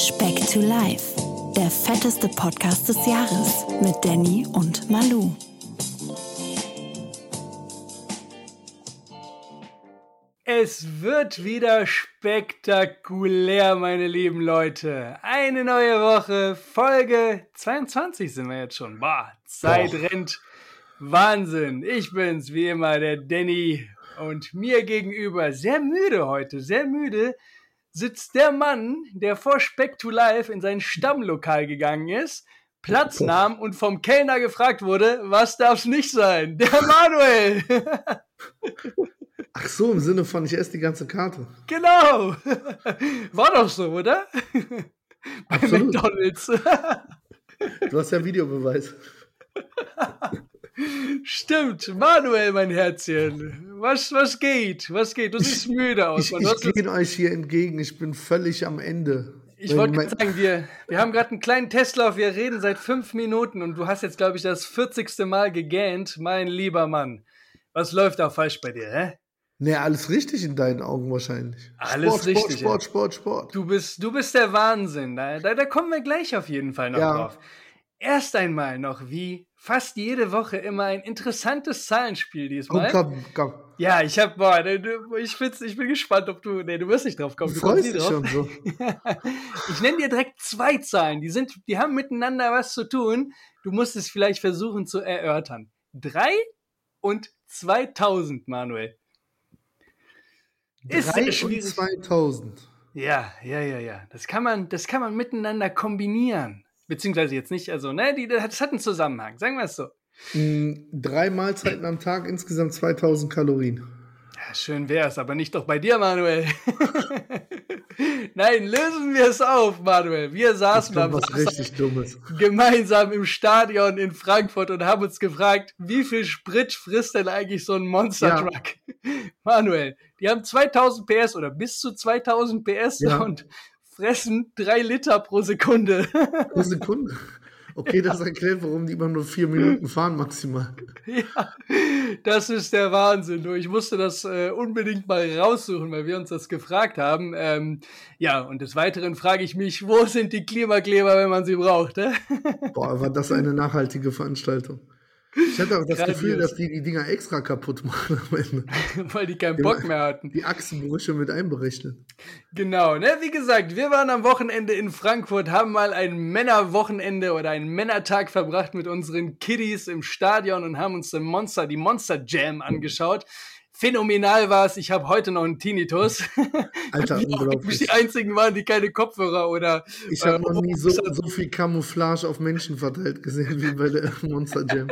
Speck to Life, der fetteste Podcast des Jahres mit Danny und Malu. Es wird wieder spektakulär, meine lieben Leute. Eine neue Woche, Folge 22 sind wir jetzt schon. Boah, Zeit Boah. rennt. Wahnsinn. Ich bin's, wie immer, der Danny. Und mir gegenüber, sehr müde heute, sehr müde, sitzt der Mann, der vor Speck to Life in sein Stammlokal gegangen ist, Platz nahm und vom Kellner gefragt wurde, was darf's nicht sein? Der Manuel! Ach so, im Sinne von, ich esse die ganze Karte. Genau! War doch so, oder? Bei Absolut. McDonalds. du hast ja Videobeweis. Stimmt, Manuel, mein Herzchen. Was, was geht? Was geht? Du siehst müde aus. Ich, ich, ich gehe euch hier entgegen. Ich bin völlig am Ende. Ich wollte gerade sagen, wir, wir haben gerade einen kleinen Testlauf. Wir reden seit fünf Minuten und du hast jetzt, glaube ich, das 40. Mal gegähnt. Mein lieber Mann. Was läuft da falsch bei dir, hä? Nee, alles richtig in deinen Augen wahrscheinlich. Alles Sport, richtig. Sport, Sport, Sport, Sport. Du bist, du bist der Wahnsinn. Da, da, da kommen wir gleich auf jeden Fall noch ja. drauf. Erst einmal noch, wie fast jede Woche immer ein interessantes Zahlenspiel diesmal. Komm, komm, komm. Ja, ich hab, boah, ne, ich, ich bin gespannt, ob du, nee, du wirst nicht drauf kommen. Du, du freust dich schon so. ich nenne dir direkt zwei Zahlen, die sind, die haben miteinander was zu tun. Du musst es vielleicht versuchen zu erörtern. Drei und 2000, Manuel. Ist 3 und 2000. Ja, ja, ja, ja. Das kann man, das kann man miteinander kombinieren. Beziehungsweise jetzt nicht, also, ne, die, das hat einen Zusammenhang, sagen wir es so. Mm, drei Mahlzeiten am Tag, insgesamt 2000 Kalorien. Ja, schön wär's, aber nicht doch bei dir, Manuel. Nein, lösen wir es auf, Manuel. Wir saßen am gemeinsam im Stadion in Frankfurt und haben uns gefragt, wie viel Sprit frisst denn eigentlich so ein Monster Truck? Ja. Manuel, die haben 2000 PS oder bis zu 2000 PS ja. und fressen drei Liter pro Sekunde. Pro Sekunde? Okay, das erklärt, warum die immer nur vier Minuten fahren maximal. Ja, das ist der Wahnsinn. Ich musste das äh, unbedingt mal raussuchen, weil wir uns das gefragt haben. Ähm, ja, und des Weiteren frage ich mich, wo sind die Klimakleber, wenn man sie braucht? Äh? Boah, war das eine nachhaltige Veranstaltung. Ich hatte auch das. Gefühl, dass die die Dinger extra kaputt machen am Ende. Weil die keinen Bock mehr hatten. Die Achsenbrüche mit einberechnet. Genau, ne? Wie gesagt, wir waren am Wochenende in Frankfurt, haben mal ein Männerwochenende oder einen Männertag verbracht mit unseren Kiddies im Stadion und haben uns den Monster, die Monster Jam angeschaut. Phänomenal war es. Ich habe heute noch einen Tinnitus. Alter, unglaublich. Die einzigen waren, die keine Kopfhörer oder. Ich habe äh, noch nie so, so viel Camouflage auf Menschen verteilt gesehen wie bei der Monster Jam.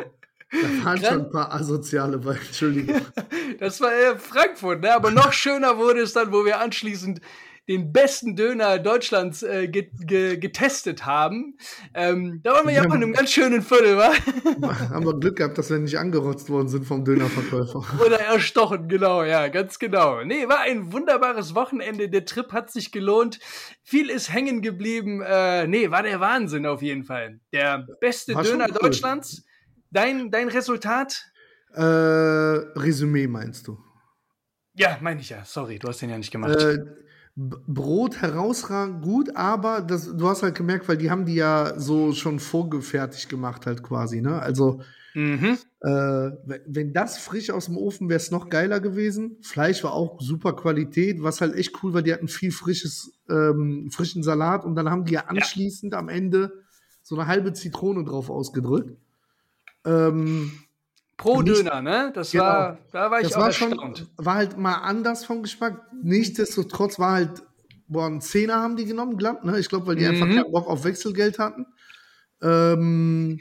Da waren schon ein paar Asoziale bei, Entschuldigung. das war eher Frankfurt, ne? aber noch schöner wurde es dann, wo wir anschließend den besten Döner Deutschlands äh, ge ge getestet haben. Ähm, da waren wir ja, ja auch in einem ganz schönen Viertel, wa? Haben wir Glück gehabt, dass wir nicht angerotzt worden sind vom Dönerverkäufer. Oder erstochen, genau, ja, ganz genau. Nee, war ein wunderbares Wochenende. Der Trip hat sich gelohnt. Viel ist hängen geblieben. Äh, nee, war der Wahnsinn auf jeden Fall. Der beste war Döner cool. Deutschlands. Dein, dein Resultat? Äh, Resümee meinst du? Ja, meine ich ja. Sorry, du hast den ja nicht gemacht. Äh, Brot herausragend gut, aber das, du hast halt gemerkt, weil die haben die ja so schon vorgefertigt gemacht halt quasi, ne? Also mhm. äh, wenn das frisch aus dem Ofen wäre es noch geiler gewesen. Fleisch war auch super Qualität, was halt echt cool war. Die hatten viel frisches, ähm, frischen Salat und dann haben die ja anschließend ja. am Ende so eine halbe Zitrone drauf ausgedrückt. Ähm, Pro nicht, Döner, ne? Das genau. war, da war ich das auch war erstaunt. Schon, war halt mal anders vom Geschmack. Nichtsdestotrotz war halt, boah, einen Zehner haben die genommen, glatt, ne? Ich glaube, weil die mhm. einfach keinen Bock auf Wechselgeld hatten. Ähm,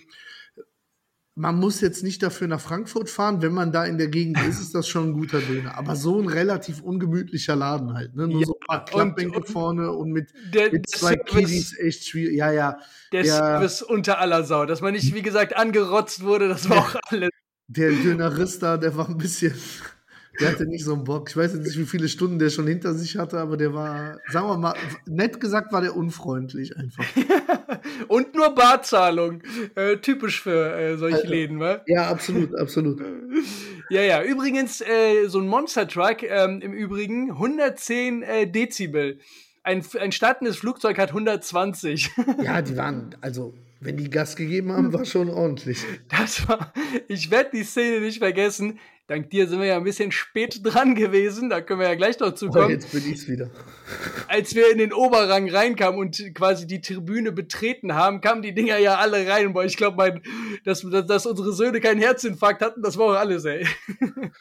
man muss jetzt nicht dafür nach Frankfurt fahren. Wenn man da in der Gegend ist, ist das schon ein guter Döner. Aber so ein relativ ungemütlicher Laden halt. Ne? Nur ja, so ein paar Klappbänke vorne und mit, der, mit zwei Kiddies echt schwierig. Ja, ja. Der ja. Service unter aller Sau. Dass man nicht, wie gesagt, angerotzt wurde, das war auch alles. Der Dönerist da, der war ein bisschen. Der hatte nicht so einen Bock. Ich weiß jetzt nicht, wie viele Stunden der schon hinter sich hatte, aber der war, sagen wir mal, nett gesagt war der unfreundlich einfach. Und nur Barzahlung. Äh, typisch für äh, solche also, Läden, wa? Ja, absolut, absolut. ja, ja. Übrigens, äh, so ein Monster Truck, ähm, im Übrigen 110 äh, Dezibel. ein, ein startendes Flugzeug hat 120. Ja, die waren, also wenn die Gas gegeben haben, war schon ordentlich. Das war, ich werde die Szene nicht vergessen. Dank dir sind wir ja ein bisschen spät dran gewesen, da können wir ja gleich noch. Oh, jetzt bin ich's wieder. Als wir in den Oberrang reinkamen und quasi die Tribüne betreten haben, kamen die Dinger ja alle rein. Boah, ich glaube, dass, dass, dass unsere Söhne keinen Herzinfarkt hatten, das war auch alles, ey.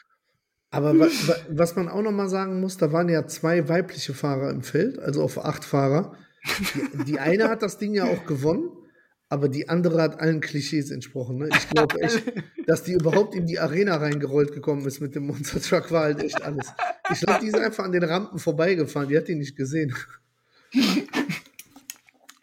Aber wa, wa, was man auch noch mal sagen muss, da waren ja zwei weibliche Fahrer im Feld, also auf acht Fahrer. Die, die eine hat das Ding ja auch gewonnen aber die andere hat allen Klischees entsprochen. Ne? Ich glaube echt, dass die überhaupt in die Arena reingerollt gekommen ist mit dem Monster Truck, war halt echt alles. Ich glaube, die ist einfach an den Rampen vorbeigefahren, die hat die nicht gesehen.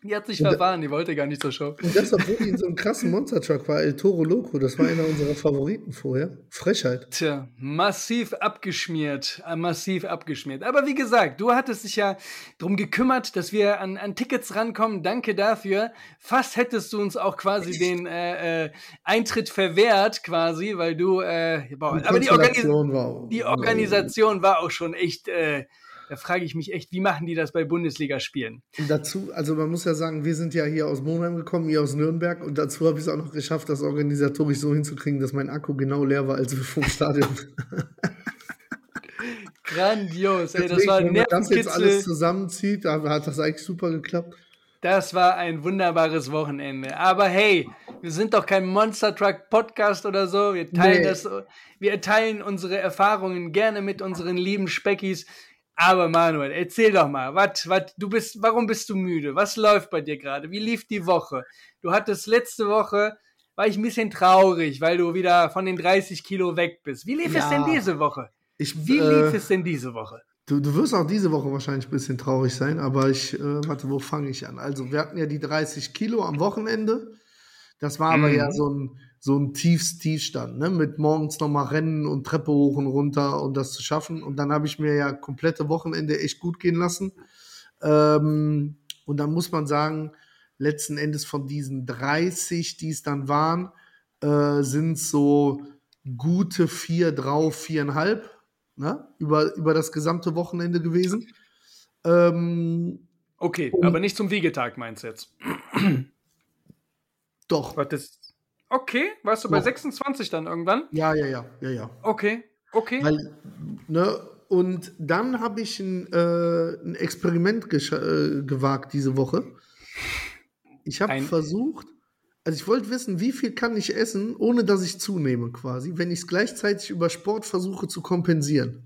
Die hat sich und verfahren, die wollte gar nicht zur Show. Und das, obwohl die in so einem krassen Monster-Truck war, El Toro Loco, das war einer unserer Favoriten vorher. Frechheit. Tja, massiv abgeschmiert, äh, massiv abgeschmiert. Aber wie gesagt, du hattest dich ja darum gekümmert, dass wir an, an Tickets rankommen. Danke dafür. Fast hättest du uns auch quasi Echt? den äh, äh, Eintritt verwehrt, quasi, weil du, äh, boah, aber die, Organis war, die Organisation war auch schon echt äh, da frage ich mich echt, wie machen die das bei Bundesligaspielen? Und dazu, also man muss ja sagen, wir sind ja hier aus Monheim gekommen, hier aus Nürnberg und dazu habe ich es auch noch geschafft, das organisatorisch so hinzukriegen, dass mein Akku genau leer war, als wir vom Stadion. Grandios, ey, das war ein Wenn man das jetzt alles zusammenzieht, hat das eigentlich super geklappt. Das war ein wunderbares Wochenende. Aber hey, wir sind doch kein Monster Truck Podcast oder so. Wir teilen nee. das, wir teilen unsere Erfahrungen gerne mit unseren lieben Speckis. Aber Manuel, erzähl doch mal, wat, wat, du bist, warum bist du müde? Was läuft bei dir gerade? Wie lief die Woche? Du hattest letzte Woche, war ich ein bisschen traurig, weil du wieder von den 30 Kilo weg bist. Wie lief ja, es denn diese Woche? Ich, Wie äh, lief es denn diese Woche? Du, du wirst auch diese Woche wahrscheinlich ein bisschen traurig sein, aber ich, äh, warte, wo fange ich an? Also, wir hatten ja die 30 Kilo am Wochenende. Das war aber mhm. ja so ein, so ein tiefs Tiefstand, ne? mit morgens nochmal rennen und Treppe hoch und runter und das zu schaffen. Und dann habe ich mir ja komplette Wochenende echt gut gehen lassen. Ähm, und dann muss man sagen, letzten Endes von diesen 30, die es dann waren, äh, sind so gute vier drauf, viereinhalb, ne? über, über das gesamte Wochenende gewesen. Ähm, okay, aber nicht zum Wiegetag meinst du jetzt? Doch. Das, Okay, warst du bei 26 dann irgendwann? Ja, ja, ja, ja, ja. Okay, okay. Weil, ne, und dann habe ich ein, äh, ein Experiment äh, gewagt diese Woche. Ich habe versucht, also ich wollte wissen, wie viel kann ich essen, ohne dass ich zunehme quasi, wenn ich es gleichzeitig über Sport versuche zu kompensieren.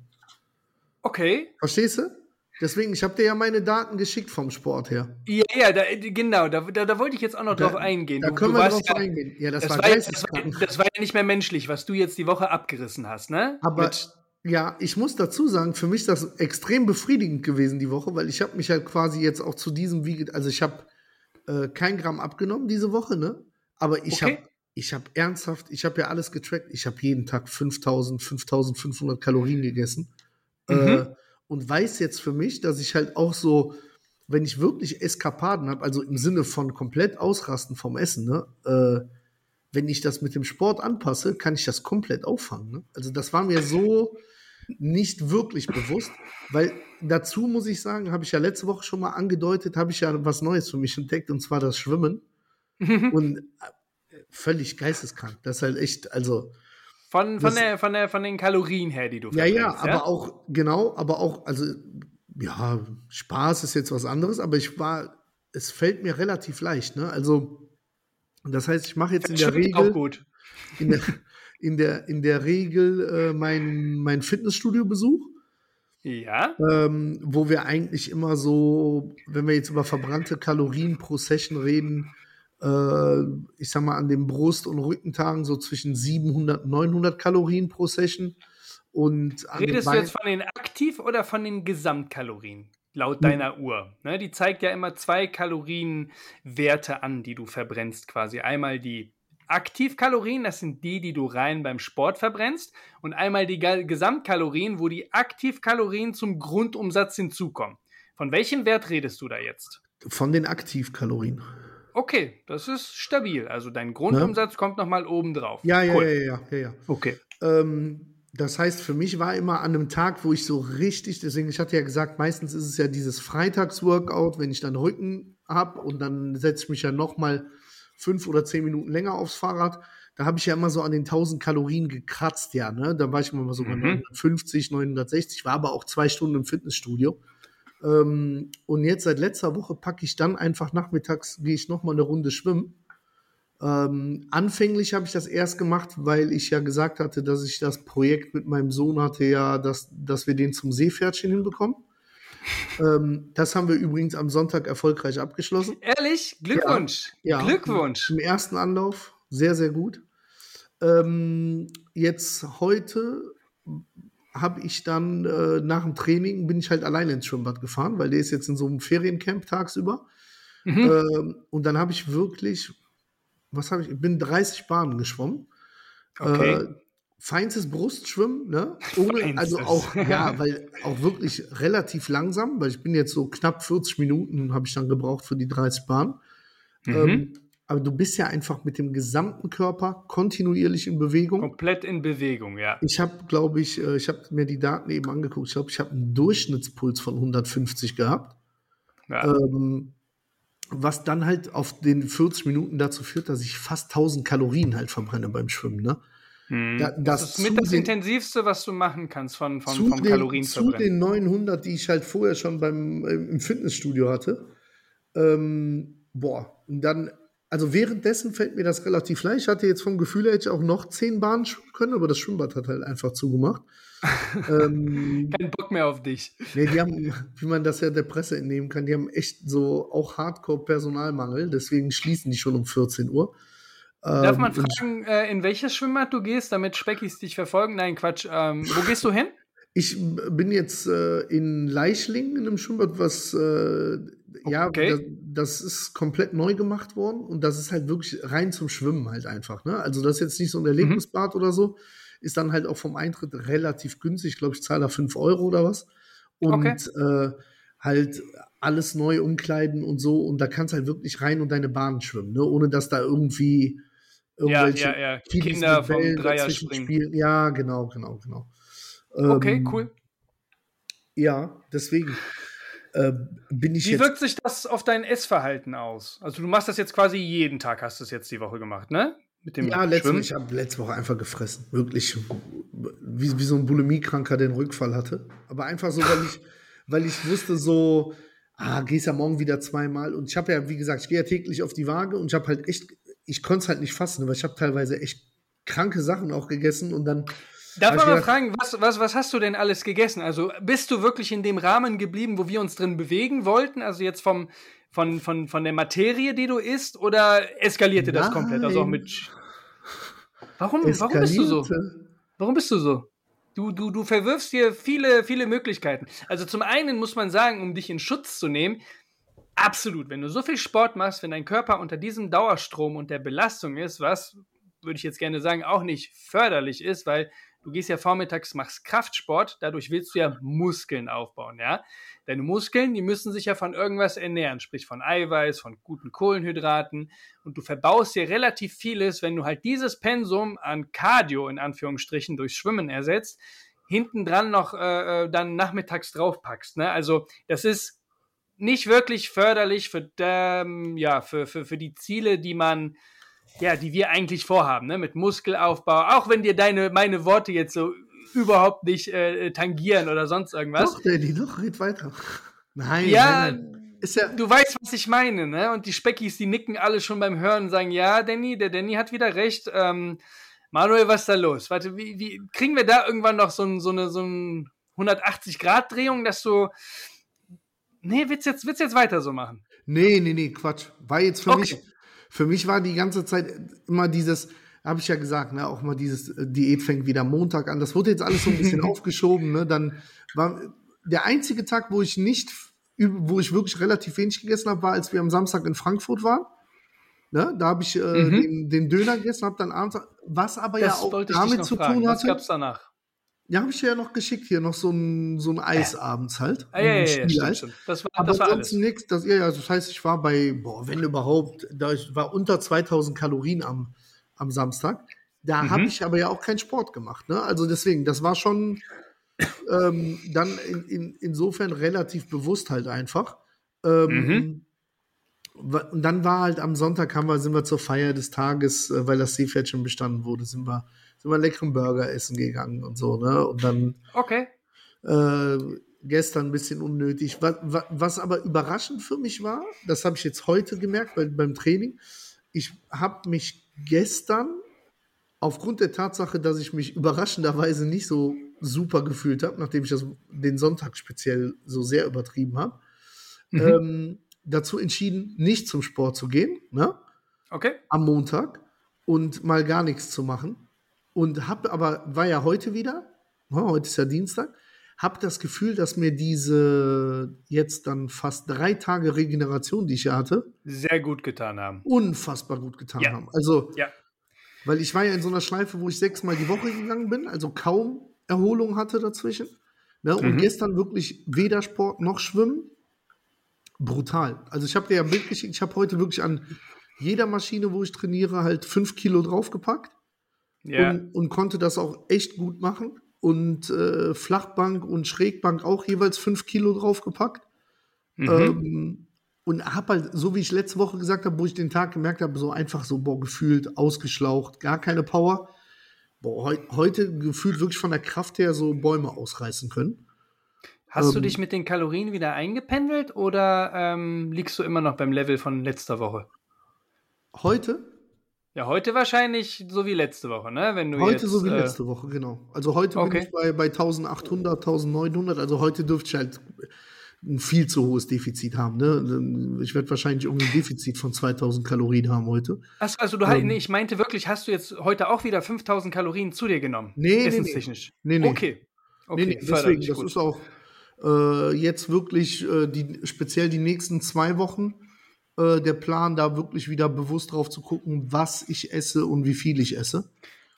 Okay. Verstehst du? Deswegen, ich habe dir ja meine Daten geschickt vom Sport her. Ja, ja, da, genau, da, da, da, wollte ich jetzt auch noch da, drauf eingehen. Da können du wir drauf ja, eingehen. Ja, das, das war, war das, war, das war ja nicht mehr menschlich, was du jetzt die Woche abgerissen hast, ne? Aber Mit ja, ich muss dazu sagen, für mich ist das extrem befriedigend gewesen die Woche, weil ich habe mich halt quasi jetzt auch zu diesem Wiege, also ich habe äh, kein Gramm abgenommen diese Woche, ne? Aber ich okay. habe ich habe ernsthaft, ich habe ja alles getrackt. Ich habe jeden Tag 5000, 5500 Kalorien gegessen. Mhm. Äh, und weiß jetzt für mich, dass ich halt auch so, wenn ich wirklich Eskapaden habe, also im Sinne von komplett ausrasten vom Essen, ne, äh, wenn ich das mit dem Sport anpasse, kann ich das komplett auffangen. Ne? Also das war mir so nicht wirklich bewusst, weil dazu muss ich sagen, habe ich ja letzte Woche schon mal angedeutet, habe ich ja was Neues für mich entdeckt und zwar das Schwimmen. und äh, völlig geisteskrank. Das ist halt echt, also von, von, der, von, der, von den Kalorien her, die du Ja, ja, aber ja? auch, genau, aber auch, also, ja, Spaß ist jetzt was anderes, aber ich war, es fällt mir relativ leicht, ne? Also, das heißt, ich mache jetzt in der Regel. Auch gut. In der, in der, in der Regel äh, mein, mein Fitnessstudio-Besuch. Ja. Ähm, wo wir eigentlich immer so, wenn wir jetzt über verbrannte Kalorien pro Session reden, äh, ich sag mal, an den Brust- und Rückentagen so zwischen 700 und 900 Kalorien pro Session. Und Redest du jetzt von den Aktiv- oder von den Gesamtkalorien? Laut deiner Uhr. Ne, die zeigt ja immer zwei Kalorienwerte an, die du verbrennst quasi. Einmal die Aktivkalorien, das sind die, die du rein beim Sport verbrennst. Und einmal die Gesamtkalorien, wo die Aktivkalorien zum Grundumsatz hinzukommen. Von welchem Wert redest du da jetzt? Von den Aktivkalorien. Okay, das ist stabil. Also dein Grundumsatz ja. kommt nochmal oben drauf. Ja, ja, cool. ja, ja, ja, ja. Okay. Ähm, das heißt, für mich war immer an einem Tag, wo ich so richtig, deswegen, ich hatte ja gesagt, meistens ist es ja dieses Freitagsworkout, wenn ich dann Rücken habe und dann setze ich mich ja noch mal fünf oder zehn Minuten länger aufs Fahrrad. Da habe ich ja immer so an den 1000 Kalorien gekratzt, ja, ne? Da war ich immer so bei mhm. 950, 960, war aber auch zwei Stunden im Fitnessstudio. Ähm, und jetzt seit letzter Woche packe ich dann einfach nachmittags, gehe ich noch mal eine Runde schwimmen ähm, anfänglich habe ich das erst gemacht, weil ich ja gesagt hatte, dass ich das Projekt mit meinem Sohn hatte, ja, dass, dass wir den zum Seepferdchen hinbekommen. Ähm, das haben wir übrigens am Sonntag erfolgreich abgeschlossen. Ehrlich? Glückwunsch. Ja, ja Glückwunsch. Im ersten Anlauf. Sehr, sehr gut. Ähm, jetzt heute habe ich dann äh, nach dem Training bin ich halt alleine ins Schwimmbad gefahren, weil der ist jetzt in so einem Feriencamp tagsüber. Mhm. Ähm, und dann habe ich wirklich was habe ich? Ich bin 30 Bahnen geschwommen. Okay. Äh, feinstes Brustschwimmen, ne? Ohne, also auch, ja, weil auch wirklich relativ langsam, weil ich bin jetzt so knapp 40 Minuten habe ich dann gebraucht für die 30 Bahnen. Mhm. Ähm, aber du bist ja einfach mit dem gesamten Körper kontinuierlich in Bewegung. Komplett in Bewegung, ja. Ich habe, glaube ich, äh, ich habe mir die Daten eben angeguckt. Ich glaube, ich habe einen Durchschnittspuls von 150 gehabt. Ja. Ähm, was dann halt auf den 40 Minuten dazu führt, dass ich fast 1000 Kalorien halt verbrenne beim Schwimmen. Ne? Hm. Da, das, das, ist mit das den, Intensivste, was du machen kannst von, von, vom den, Kalorienverbrennen. Zu den 900, die ich halt vorher schon beim, äh, im Fitnessstudio hatte. Ähm, boah, und dann, also währenddessen fällt mir das relativ leicht. Ich hatte jetzt vom Gefühl, hätte ich auch noch 10 Bahnen schwimmen können, aber das Schwimmbad hat halt einfach zugemacht. ähm, Kein Bock mehr auf dich. Nee, die haben, wie man das ja der Presse entnehmen kann, die haben echt so auch Hardcore-Personalmangel, deswegen schließen die schon um 14 Uhr. Darf ähm, man fragen, äh, in welches Schwimmbad du gehst, damit Speckis dich verfolgen? Nein, Quatsch. Ähm, wo gehst du hin? Ich bin jetzt äh, in Leichlingen in einem Schwimmbad, was äh, ja, okay. das, das, ist komplett neu gemacht worden und das ist halt wirklich rein zum Schwimmen halt einfach. Ne? Also das ist jetzt nicht so ein mhm. Erlebnisbad mhm. oder so, ist dann halt auch vom Eintritt relativ günstig. Ich glaube, ich zahle da 5 Euro oder was. Und okay. äh, halt alles neu umkleiden und so. Und da kannst du halt wirklich rein und deine Bahn schwimmen, ne? ohne dass da irgendwie irgendwelche ja, ja, ja. Kinder vom Dreier springen. Spielen. Ja, genau, genau, genau. Okay, ähm, cool. Ja, deswegen. Äh, bin ich Wie wirkt sich das auf dein Essverhalten aus? Also du machst das jetzt quasi jeden Tag, hast du es jetzt die Woche gemacht, ne? Mit dem ja, letzte, ich habe letzte Woche einfach gefressen. Wirklich. Wie, wie so ein Bulimiekranker, der einen Rückfall hatte. Aber einfach so, weil ich, weil ich wusste, so, ah, gehst ja morgen wieder zweimal. Und ich habe ja, wie gesagt, ich gehe ja täglich auf die Waage und ich habe halt echt, ich konnte es halt nicht fassen, weil ich habe teilweise echt kranke Sachen auch gegessen und dann. Darf man mal fragen, was, was, was hast du denn alles gegessen? Also bist du wirklich in dem Rahmen geblieben, wo wir uns drin bewegen wollten? Also jetzt vom, von, von, von der Materie, die du isst, oder eskalierte Nein. das komplett? Also auch mit Warum, warum bist du so? Warum bist du so? Du, du, du verwirfst dir viele, viele Möglichkeiten. Also zum einen muss man sagen, um dich in Schutz zu nehmen, absolut, wenn du so viel Sport machst, wenn dein Körper unter diesem Dauerstrom und der Belastung ist, was, würde ich jetzt gerne sagen, auch nicht förderlich ist, weil du gehst ja vormittags, machst Kraftsport, dadurch willst du ja Muskeln aufbauen, ja. Deine Muskeln, die müssen sich ja von irgendwas ernähren, sprich von Eiweiß, von guten Kohlenhydraten. Und du verbaust dir relativ vieles, wenn du halt dieses Pensum an Cardio in Anführungsstrichen durch Schwimmen ersetzt, hinten dran noch äh, äh dann nachmittags draufpackst. Ne? Also das ist nicht wirklich förderlich für, ähm, ja, für, für, für die Ziele, die man, ja, die wir eigentlich vorhaben, ne? mit Muskelaufbau. Auch wenn dir deine, meine Worte jetzt so überhaupt nicht äh, tangieren oder sonst irgendwas. Doch, Danny, doch, red weiter. Nein, ja, nein, nein. Ist ja, du weißt, was ich meine, ne? Und die Speckis, die nicken alle schon beim Hören und sagen, ja, Danny, der Danny hat wieder recht. Ähm, Manuel, was ist da los? Warte, wie, wie kriegen wir da irgendwann noch so, ein, so eine so ein 180-Grad-Drehung, dass du. Nee, willst jetzt, willst jetzt weiter so machen? Nee, nee, nee, Quatsch. War jetzt für okay. mich, für mich war die ganze Zeit immer dieses, habe ich ja gesagt, ne, auch mal dieses äh, Diät fängt wieder Montag an. Das wurde jetzt alles so ein bisschen aufgeschoben. Ne? Dann war der einzige Tag, wo ich nicht, wo ich wirklich relativ wenig gegessen habe, war, als wir am Samstag in Frankfurt waren. Ne? Da habe ich äh, mhm. den, den, Döner gegessen, habe dann abends, was aber das ja auch damit zu tun hatte. Was gab's danach? Ja, habe ich dir ja noch geschickt hier, noch so ein, so ein Eis äh. abends halt. Ah, ja, ja, ja, stimmt, stimmt. Das war, Aber das war alles. Nix, das, ja, ja, das heißt, ich war bei, boah, wenn überhaupt, da ich war unter 2000 Kalorien am, am Samstag. Da mhm. habe ich aber ja auch keinen Sport gemacht. Ne? Also deswegen, das war schon ähm, dann in, in, insofern relativ bewusst halt einfach. Ähm, mhm. Und dann war halt am Sonntag haben wir, sind wir zur Feier des Tages, äh, weil das Seepferd schon bestanden wurde, sind wir, sind wir einen leckeren Burger essen gegangen und so, ne? Und dann okay. Äh, gestern ein bisschen unnötig. Was, was, aber überraschend für mich war, das habe ich jetzt heute gemerkt bei, beim Training, ich habe mich gestern aufgrund der Tatsache, dass ich mich überraschenderweise nicht so super gefühlt habe, nachdem ich das den Sonntag speziell so sehr übertrieben habe, mhm. ähm, dazu entschieden, nicht zum Sport zu gehen, ne? Okay. Am Montag und mal gar nichts zu machen. Und habe aber, war ja heute wieder, ne, heute ist ja Dienstag, habe das Gefühl, dass mir diese jetzt dann fast drei Tage Regeneration, die ich hatte, sehr gut getan haben. Unfassbar gut getan ja. haben. Also, ja. weil ich war ja in so einer Schleife, wo ich sechsmal die Woche gegangen bin, also kaum Erholung hatte dazwischen. Ne? Und mhm. gestern wirklich weder Sport noch Schwimmen. Brutal. Also ich habe dir ja geschickt, ich habe heute wirklich an jeder Maschine, wo ich trainiere, halt fünf Kilo draufgepackt. Ja. Und, und konnte das auch echt gut machen. Und äh, Flachbank und Schrägbank auch jeweils fünf Kilo draufgepackt. Mhm. Ähm, und habe halt, so wie ich letzte Woche gesagt habe, wo ich den Tag gemerkt habe, so einfach so, boah, gefühlt, ausgeschlaucht, gar keine Power boah, he heute gefühlt wirklich von der Kraft her so Bäume ausreißen können. Hast ähm, du dich mit den Kalorien wieder eingependelt oder ähm, liegst du immer noch beim Level von letzter Woche? Heute? Ja, heute wahrscheinlich so wie letzte Woche, ne? Wenn du heute jetzt, so wie äh, letzte Woche, genau. Also heute okay. bin ich bei, bei 1800, 1900. Also heute dürfte ich halt ein viel zu hohes Defizit haben. Ne? Ich werde wahrscheinlich irgendwie ein Defizit von 2000 Kalorien haben heute. Achso, also du ähm, nee, ich meinte wirklich, hast du jetzt heute auch wieder 5000 Kalorien zu dir genommen? Nee, Essenstechnisch. Nee, nee. Okay. okay. Nee, nee. Deswegen, das gut. ist auch äh, jetzt wirklich äh, die, speziell die nächsten zwei Wochen äh, der Plan, da wirklich wieder bewusst drauf zu gucken, was ich esse und wie viel ich esse.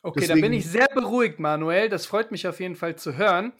Okay, Deswegen, da bin ich sehr beruhigt, Manuel. Das freut mich auf jeden Fall zu hören.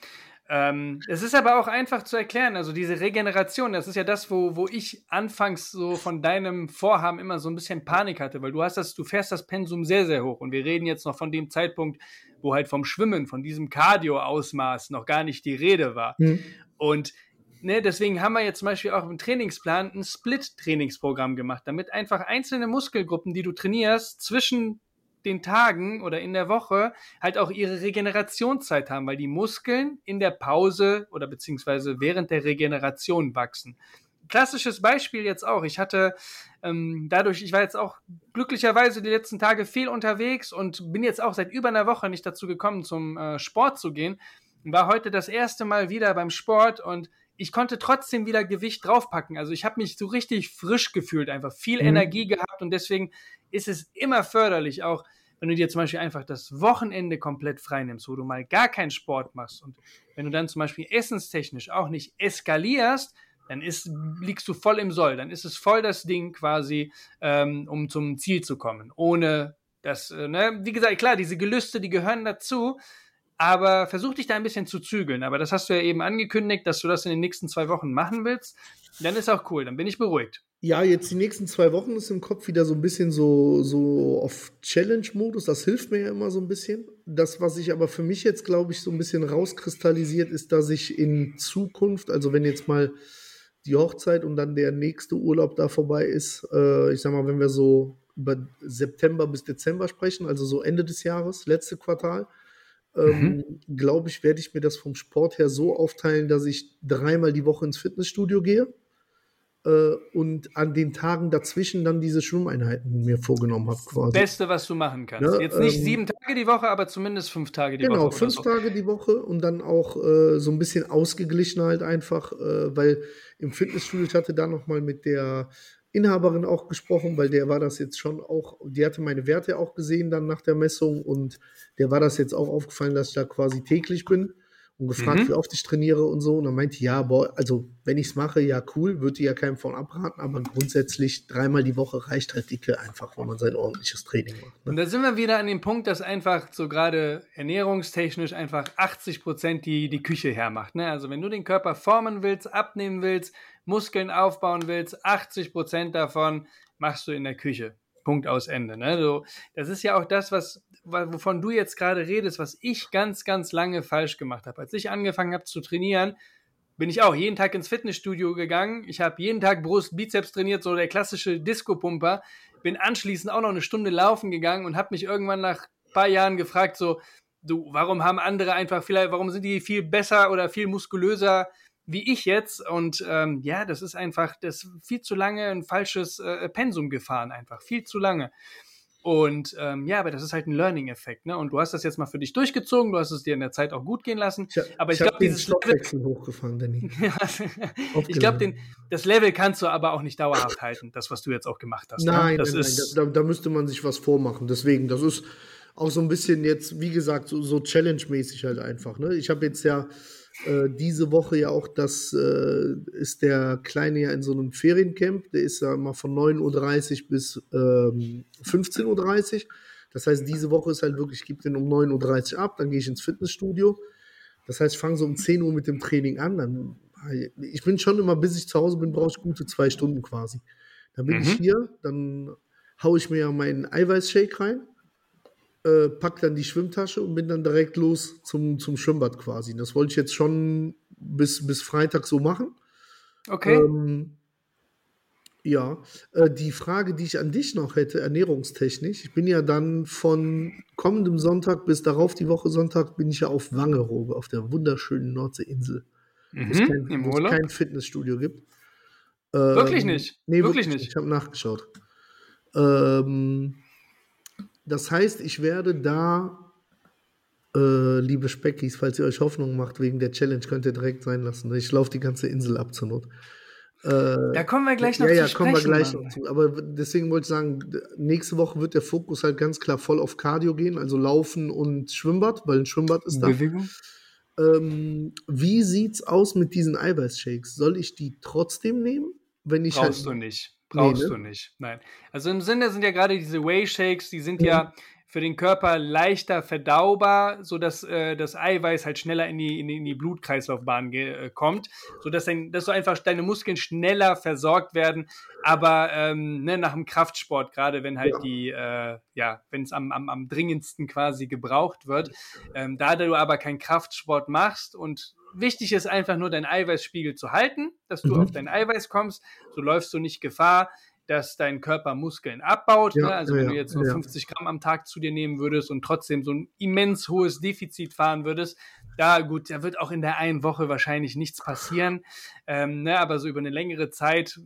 Ähm, es ist aber auch einfach zu erklären, also diese Regeneration, das ist ja das, wo, wo ich anfangs so von deinem Vorhaben immer so ein bisschen Panik hatte, weil du hast das, du fährst das Pensum sehr, sehr hoch und wir reden jetzt noch von dem Zeitpunkt, wo halt vom Schwimmen, von diesem Cardio-Ausmaß noch gar nicht die Rede war. Mhm. Und Ne, deswegen haben wir jetzt zum Beispiel auch im Trainingsplan ein Split-Trainingsprogramm gemacht, damit einfach einzelne Muskelgruppen, die du trainierst, zwischen den Tagen oder in der Woche halt auch ihre Regenerationszeit haben, weil die Muskeln in der Pause oder beziehungsweise während der Regeneration wachsen. Klassisches Beispiel jetzt auch. Ich hatte ähm, dadurch, ich war jetzt auch glücklicherweise die letzten Tage viel unterwegs und bin jetzt auch seit über einer Woche nicht dazu gekommen, zum äh, Sport zu gehen. War heute das erste Mal wieder beim Sport und ich konnte trotzdem wieder Gewicht draufpacken. Also ich habe mich so richtig frisch gefühlt, einfach viel mhm. Energie gehabt und deswegen ist es immer förderlich, auch wenn du dir zum Beispiel einfach das Wochenende komplett frei nimmst, wo du mal gar keinen Sport machst und wenn du dann zum Beispiel essenstechnisch auch nicht eskalierst, dann ist, liegst du voll im Soll. Dann ist es voll das Ding quasi, ähm, um zum Ziel zu kommen. Ohne das, äh, ne? wie gesagt, klar, diese Gelüste, die gehören dazu, aber versuch dich da ein bisschen zu zügeln. Aber das hast du ja eben angekündigt, dass du das in den nächsten zwei Wochen machen willst. Dann ist auch cool, dann bin ich beruhigt. Ja, jetzt die nächsten zwei Wochen ist im Kopf wieder so ein bisschen so, so auf Challenge-Modus. Das hilft mir ja immer so ein bisschen. Das, was sich aber für mich jetzt, glaube ich, so ein bisschen rauskristallisiert, ist, dass ich in Zukunft, also wenn jetzt mal die Hochzeit und dann der nächste Urlaub da vorbei ist, äh, ich sag mal, wenn wir so über September bis Dezember sprechen, also so Ende des Jahres, letzte Quartal, ähm, mhm. glaube ich, werde ich mir das vom Sport her so aufteilen, dass ich dreimal die Woche ins Fitnessstudio gehe äh, und an den Tagen dazwischen dann diese Schwimmeinheiten mir vorgenommen habe. Quasi. Beste, was du machen kannst. Ja, Jetzt nicht ähm, sieben Tage die Woche, aber zumindest fünf Tage die genau, Woche. Genau, fünf so. Tage die Woche und dann auch äh, so ein bisschen ausgeglichen halt einfach, äh, weil im Fitnessstudio, ich hatte da nochmal mit der Inhaberin auch gesprochen, weil der war das jetzt schon auch, die hatte meine Werte auch gesehen dann nach der Messung und der war das jetzt auch aufgefallen, dass ich da quasi täglich bin und gefragt, mhm. wie oft ich trainiere und so. Und dann meinte ja, boah, also wenn ich es mache, ja cool, würde ja keinem von abraten, aber grundsätzlich dreimal die Woche reicht halt dicke einfach, wenn man sein ordentliches Training macht. Ne? Und da sind wir wieder an dem Punkt, dass einfach so gerade ernährungstechnisch einfach 80 Prozent die, die Küche hermacht. Ne? Also wenn du den Körper formen willst, abnehmen willst, Muskeln aufbauen willst, 80 Prozent davon machst du in der Küche. Punkt aus Ende. Ne? So, das ist ja auch das, was, wovon du jetzt gerade redest, was ich ganz, ganz lange falsch gemacht habe. Als ich angefangen habe zu trainieren, bin ich auch jeden Tag ins Fitnessstudio gegangen. Ich habe jeden Tag Brust, Bizeps trainiert, so der klassische Disco-Pumper. Bin anschließend auch noch eine Stunde laufen gegangen und habe mich irgendwann nach ein paar Jahren gefragt, so, du, warum haben andere einfach vielleicht, warum sind die viel besser oder viel muskulöser wie ich jetzt? Und ähm, ja, das ist einfach, das viel zu lange ein falsches äh, Pensum gefahren, einfach viel zu lange. Und ähm, ja, aber das ist halt ein Learning-Effekt, ne? Und du hast das jetzt mal für dich durchgezogen, du hast es dir in der Zeit auch gut gehen lassen. Ich, aber ich, ich glaube, dieses Stoffwechsel hochgefahren, Danny. ich glaube, das Level kannst du aber auch nicht dauerhaft halten, das, was du jetzt auch gemacht hast. Nein, ne? das nein, ist, nein, da, da, müsste man sich was vormachen. Deswegen, das ist auch so ein bisschen jetzt, wie gesagt, so, so Challenge-mäßig halt einfach. Ne? Ich habe jetzt ja äh, diese Woche ja auch, das äh, ist der Kleine ja in so einem Feriencamp, der ist ja mal von 9.30 Uhr bis ähm, 15.30 Uhr. Das heißt, diese Woche ist halt wirklich, ich gebe den um 9.30 Uhr ab, dann gehe ich ins Fitnessstudio. Das heißt, ich fange so um 10 Uhr mit dem Training an. Dann, ich bin schon immer, bis ich zu Hause bin, brauche ich gute zwei Stunden quasi. Dann bin mhm. ich hier, dann haue ich mir ja meinen Eiweißshake rein äh, pack dann die Schwimmtasche und bin dann direkt los zum, zum Schwimmbad quasi. Das wollte ich jetzt schon bis, bis Freitag so machen. Okay. Ähm, ja, äh, die Frage, die ich an dich noch hätte, ernährungstechnisch. Ich bin ja dann von kommendem Sonntag bis darauf die Woche Sonntag bin ich ja auf Wangerooge, auf der wunderschönen Nordseeinsel, mhm, wo es kein, kein, Fitnessstudio gibt. Ähm, wirklich nicht? Nee, wirklich, wirklich nicht. Ich habe nachgeschaut. Ähm, das heißt, ich werde da, äh, liebe Speckis, falls ihr euch Hoffnung macht wegen der Challenge, könnt ihr direkt sein lassen. Ich laufe die ganze Insel ab zur Not. Äh, da kommen wir gleich noch ja, zu. Ja, ja, kommen wir gleich Mann. noch zu. Aber deswegen wollte ich sagen, nächste Woche wird der Fokus halt ganz klar voll auf Cardio gehen, also Laufen und Schwimmbad, weil ein Schwimmbad ist da. Bewegung. Ähm, wie sieht's aus mit diesen Eiweißshakes? Soll ich die trotzdem nehmen? Wenn ich Brauchst halt, du nicht. Brauchst nee, ne? du nicht. Nein. Also im Sinne sind ja gerade diese Whey Shakes, die sind ja, ja für den Körper leichter verdaubar, sodass äh, das Eiweiß halt schneller in die, in die, in die Blutkreislaufbahn äh, kommt, sodass dein, dass so einfach deine Muskeln schneller versorgt werden. Aber ähm, ne, nach dem Kraftsport, gerade wenn halt ja. die, äh, ja, wenn es am, am, am dringendsten quasi gebraucht wird, ähm, da du aber keinen Kraftsport machst und wichtig ist einfach nur, deinen Eiweißspiegel zu halten, dass du mhm. auf dein Eiweiß kommst. So läufst du nicht Gefahr, dass dein Körper Muskeln abbaut. Ja, ne? Also wenn ja, du jetzt nur ja. 50 Gramm am Tag zu dir nehmen würdest und trotzdem so ein immens hohes Defizit fahren würdest, da gut, da wird auch in der einen Woche wahrscheinlich nichts passieren. Ähm, ne? Aber so über eine längere Zeit,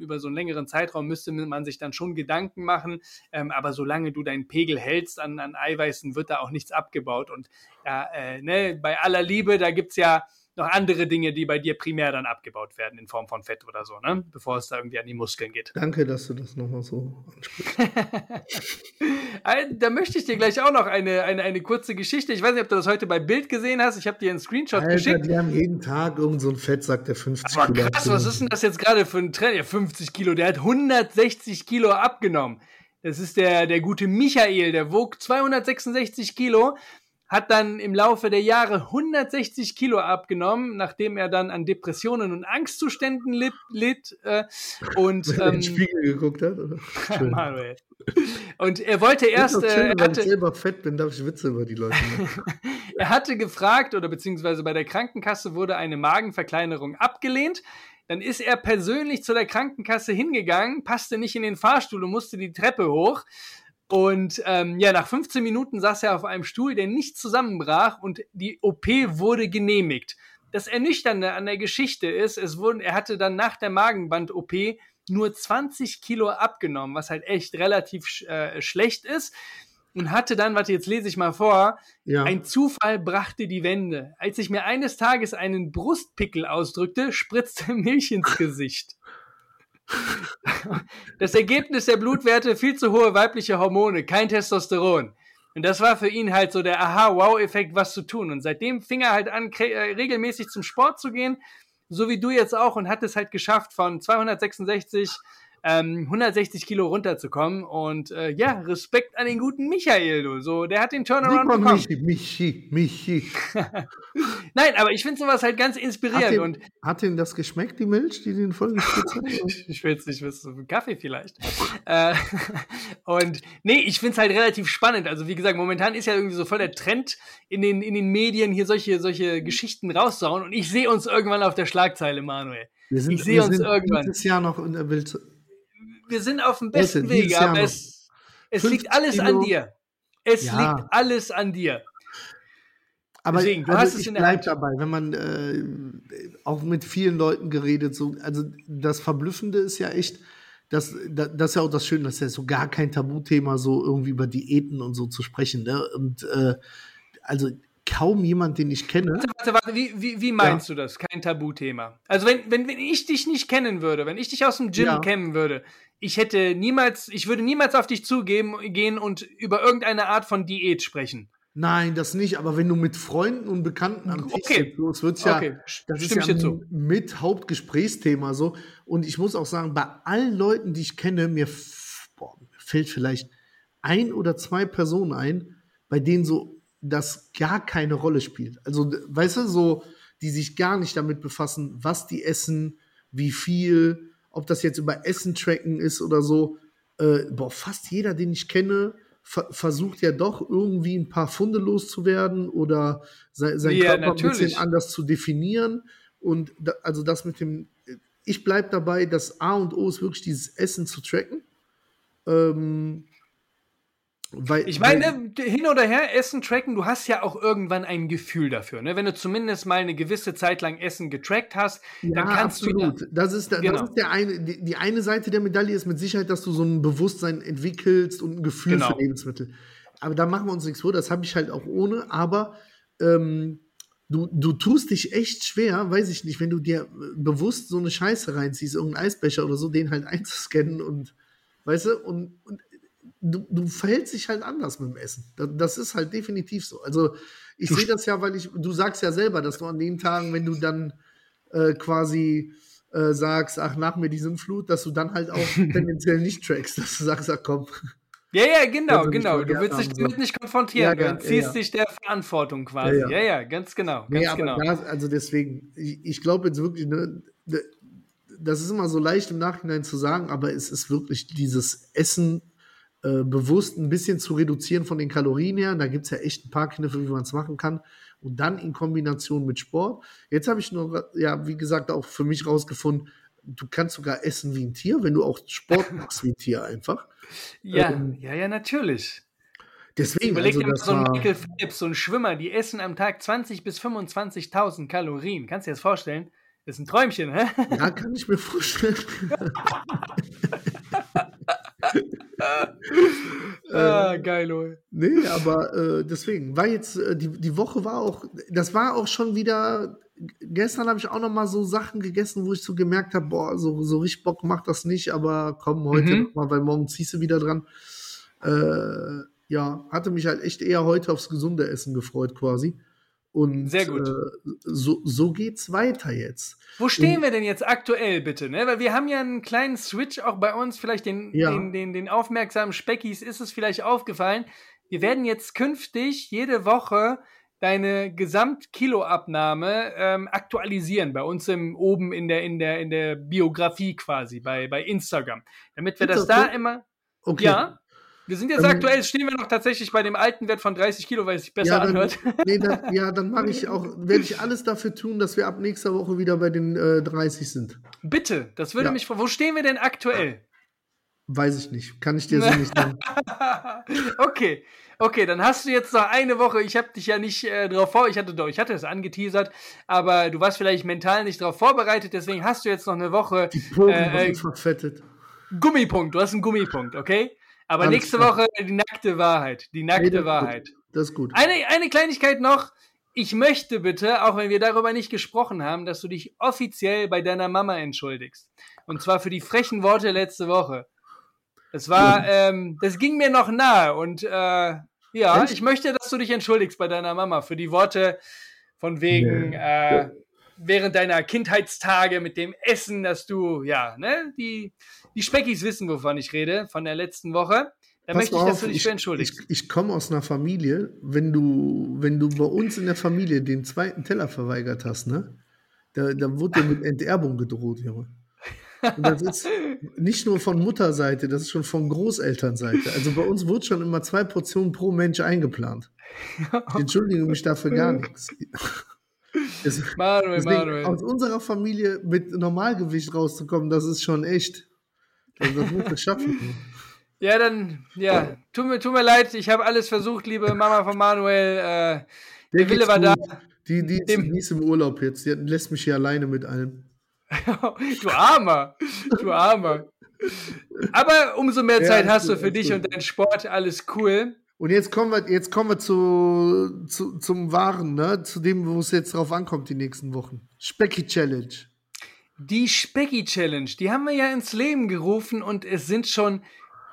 über so einen längeren Zeitraum müsste man sich dann schon Gedanken machen. Ähm, aber solange du deinen Pegel hältst an, an Eiweißen, wird da auch nichts abgebaut. Und ja, äh, ne, bei aller Liebe, da gibt es ja noch andere Dinge, die bei dir primär dann abgebaut werden in Form von Fett oder so, ne? bevor es da irgendwie an die Muskeln geht. Danke, dass du das nochmal so ansprichst. da möchte ich dir gleich auch noch eine, eine, eine kurze Geschichte. Ich weiß nicht, ob du das heute bei Bild gesehen hast. Ich habe dir einen Screenshot Alter, geschickt. Die haben jeden Tag irgend so ein Fettsack, der 50 Aber Kilo krass, was ist denn das jetzt gerade für ein Trend? Ja, 50 Kilo. Der hat 160 Kilo abgenommen. Das ist der, der gute Michael, der wog 266 Kilo hat dann im Laufe der Jahre 160 Kilo abgenommen, nachdem er dann an Depressionen und Angstzuständen litt. litt äh, und Wenn er ähm, in den Spiegel geguckt hat. Oder? Manuel. Und er wollte erst. Äh, schön, äh, wenn ich selber fett bin, darf ich Witze über die Leute machen. er hatte gefragt, oder beziehungsweise bei der Krankenkasse wurde eine Magenverkleinerung abgelehnt. Dann ist er persönlich zu der Krankenkasse hingegangen, passte nicht in den Fahrstuhl und musste die Treppe hoch. Und ähm, ja, nach 15 Minuten saß er auf einem Stuhl, der nicht zusammenbrach und die OP wurde genehmigt. Das Ernüchternde an der Geschichte ist, es wurden, er hatte dann nach der Magenband-OP nur 20 Kilo abgenommen, was halt echt relativ äh, schlecht ist. Und hatte dann, warte, jetzt lese ich mal vor, ja. ein Zufall brachte die Wende. Als ich mir eines Tages einen Brustpickel ausdrückte, spritzte Milch ins Gesicht. Das Ergebnis der Blutwerte, viel zu hohe weibliche Hormone, kein Testosteron. Und das war für ihn halt so der Aha-Wow-Effekt, was zu tun. Und seitdem fing er halt an, äh, regelmäßig zum Sport zu gehen, so wie du jetzt auch, und hat es halt geschafft, von 266 ähm, 160 Kilo runterzukommen. Und äh, ja, Respekt an den guten Michael, du. So, der hat den Turnaround Super, bekommen. Michi, Michi, Michi. Nein, aber ich finde sowas halt ganz Hat inspirierend. dem, und hat denen das geschmeckt, die Milch, die den vollgespritzt hat? ich will es nicht wissen, Kaffee vielleicht. äh, und nee, ich finde es halt relativ spannend. Also wie gesagt, momentan ist ja irgendwie so voll der Trend in den, in den Medien, hier solche, solche Geschichten rauszuhauen. Und ich sehe uns irgendwann auf der Schlagzeile, Manuel. Wir sind, Ich sehe uns sind irgendwann. Dieses Jahr noch in der Welt. Wir sind auf dem besten Jahr aber es, es 50 liegt alles an Kilo. dir. Es Ja. liegt alles an dir. Aber Deswegen, du also hast es ich in der bleib dabei, wenn man äh, auch mit vielen Leuten geredet, so, also das Verblüffende ist ja echt, dass, da- das ist ja auch das Schöne, das ist ja so gar kein Tabuthema, so irgendwie über Diäten und so zu sprechen. Ne? Und äh, also kaum jemand, den ich kenne. Warte, warte, warte, wie, wie, wie meinst du das? Kein Tabuthema. Also wenn, wenn, wenn ich dich nicht kennen würde, wenn ich dich aus dem Gym Ja. kennen würde, ich hätte niemals, ich würde niemals auf dich zugeben gehen und über irgendeine Art von Diät sprechen. Nein, das nicht, aber wenn du mit Freunden und Bekannten am Tisch Okay. sitzt, so, es wird ja, Okay, das ist stimme ja zu. mit Hauptgesprächsthema so. Und ich muss auch sagen, bei allen Leuten, die ich kenne, mir, boah, mir fällt vielleicht ein oder zwei Personen ein, bei denen so das gar keine Rolle spielt. Also, weißt du, so, die sich gar nicht damit befassen, was die essen, wie viel, ob das jetzt über Essen tracken ist oder so. Äh, boah, fast jeder, den ich kenne, ver versucht ja doch irgendwie ein paar Funde loszuwerden oder sein, sein Ja, Körper ein natürlich. bisschen anders zu definieren. Und da, also das mit dem, ich bleibe dabei, das A und O ist wirklich dieses Essen zu tracken. Ähm, weil, Ich weil- meine, hin oder her, Essen tracken, du hast ja auch irgendwann ein Gefühl dafür. Ne? Wenn du zumindest mal eine gewisse Zeit lang Essen getrackt hast, dann kannst du absolut. Das ist, der, Genau. das ist der eine, die, die eine Seite der Medaille ist mit Sicherheit, dass du so ein Bewusstsein entwickelst und ein Gefühl Genau. für Lebensmittel. Aber da machen wir uns nichts vor, das habe ich halt auch ohne, aber ähm, du, du tust dich echt schwer, weiß ich nicht, wenn du dir äh, bewusst so eine Scheiße reinziehst, irgendeinen Eisbecher oder so, den halt einzuscannen und weißt du, und, und du, du verhältst dich halt anders mit dem Essen. Das, das ist halt definitiv so. Also ich sehe das ja, weil ich, du sagst ja selber, dass du an den Tagen, wenn du dann äh, quasi äh, sagst, ach, nach mir die Sintflut, dass du dann halt auch tendenziell nicht trackst, dass du sagst, ach komm. Ja, ja, genau, genau. Du willst dich damit so. nicht konfrontieren. Ja, ja, du entziehst ja. dich der Verantwortung quasi. Ja, Ja, ganz genau. Ganz Nee, genau. da, also deswegen, ich, ich glaube jetzt wirklich, ne, das ist immer so leicht im Nachhinein zu sagen, aber es ist wirklich dieses Essen äh, bewusst ein bisschen zu reduzieren von den Kalorien her. Da gibt es ja echt ein paar Kniffe, wie man es machen kann. Und dann in Kombination mit Sport. Jetzt habe ich nur, ja, wie gesagt, auch für mich rausgefunden, du kannst sogar essen wie ein Tier, wenn du auch Sport machst wie ein Tier einfach. ja, ähm, ja, ja, natürlich. Deswegen, Überleg also dir mal so ein Michael Phelps, so ein Schwimmer, die essen am Tag 20.000 bis 25.000 Kalorien. Kannst du dir das vorstellen? Das ist ein Träumchen, hä? ja, kann ich mir vorstellen. ah, geil, oh. Nee, aber äh, deswegen war jetzt, äh, die, die Woche war auch, das war auch schon wieder, gestern habe ich auch noch mal so Sachen gegessen, wo ich so gemerkt habe, boah, so, so richtig Bock macht das nicht, aber komm, heute Mhm. noch mal, weil morgen ziehst du wieder dran. Äh, ja, hatte mich halt echt eher heute aufs gesunde Essen gefreut quasi. Und Sehr gut. Äh, so, so geht's weiter jetzt. Wo stehen wir denn jetzt aktuell, bitte? Ne? Weil wir haben ja einen kleinen Switch auch bei uns, vielleicht den, Ja. den, den, den aufmerksamen Speckis ist es vielleicht aufgefallen. Wir werden jetzt künftig jede Woche deine Gesamtkiloabnahme ähm, aktualisieren bei uns im, oben in der, in, der, in der Biografie quasi, bei, bei Instagram. Damit wir Ist das da immer. Okay. Ja. Wir sind jetzt Ähm, aktuell, stehen wir noch tatsächlich bei dem alten Wert von 30 Kilo, weil es sich besser Ja, dann, anhört. nee, dann, ja, dann mache ich auch, werde ich alles dafür tun, dass wir ab nächster Woche wieder bei den äh, 30 sind. Bitte, das würde Ja. mich. Wo stehen wir denn aktuell? Weiß ich nicht. Kann ich dir so nicht sagen. okay, okay, dann hast du jetzt noch eine Woche. Ich habe dich ja nicht äh, drauf vor, ich hatte doch, ich hatte es angeteasert, aber du warst vielleicht mental nicht darauf vorbereitet. Deswegen hast du jetzt noch eine Woche Die Poren Äh, äh, verfettet. Gummipunkt. Du hast einen Gummipunkt, okay? Aber Alles nächste klar. Woche die nackte Wahrheit, die Nee, nackte das ist Wahrheit. Gut. Das ist gut. Eine, eine Kleinigkeit noch. Ich möchte bitte, auch wenn wir darüber nicht gesprochen haben, dass du dich offiziell bei deiner Mama entschuldigst. Und zwar für die frechen Worte letzte Woche. Das war, ähm, das ging mir noch nahe. Und äh, ja, Echt? ich möchte, dass du dich entschuldigst bei deiner Mama für die Worte von wegen, Nee. äh, während deiner Kindheitstage mit dem Essen, dass du, ja, ne, die, die Speckis wissen, wovon ich rede, von der letzten Woche. Da Pass möchte ich, mal dass auf, du dich ich, für entschuldigst. Ich, ich komme aus einer Familie, wenn du, wenn du bei uns in der Familie den zweiten Teller verweigert hast, ne? Da, da wurde dir mit Enterbung gedroht, Junge. Und das ist nicht nur von Mutterseite, das ist schon von Großelternseite. Also bei uns wurde schon immer zwei Portionen pro Mensch eingeplant. Ich entschuldige mich dafür gar nichts. Manuel, deswegen, Manuel. aus unserer Familie mit Normalgewicht rauszukommen, das ist schon echt. Also das muss ich schaffen. Ja, dann, ja, tut mir, tut mir leid, ich habe alles versucht, liebe Mama von Manuel. Äh, Der der Wille war da. gut. Die, die, ist, die ist im Urlaub jetzt. Die lässt mich hier alleine mit allem. du Armer, du Armer. Aber umso mehr Ja, Zeit alles hast du für dich gut. und deinen Sport, alles cool. Und jetzt kommen wir, jetzt kommen wir zu, zu, zum Wahren, ne? Zu dem, wo es jetzt drauf ankommt, die nächsten Wochen. Specky Challenge. Die Specky Challenge, die haben wir ja ins Leben gerufen und es sind schon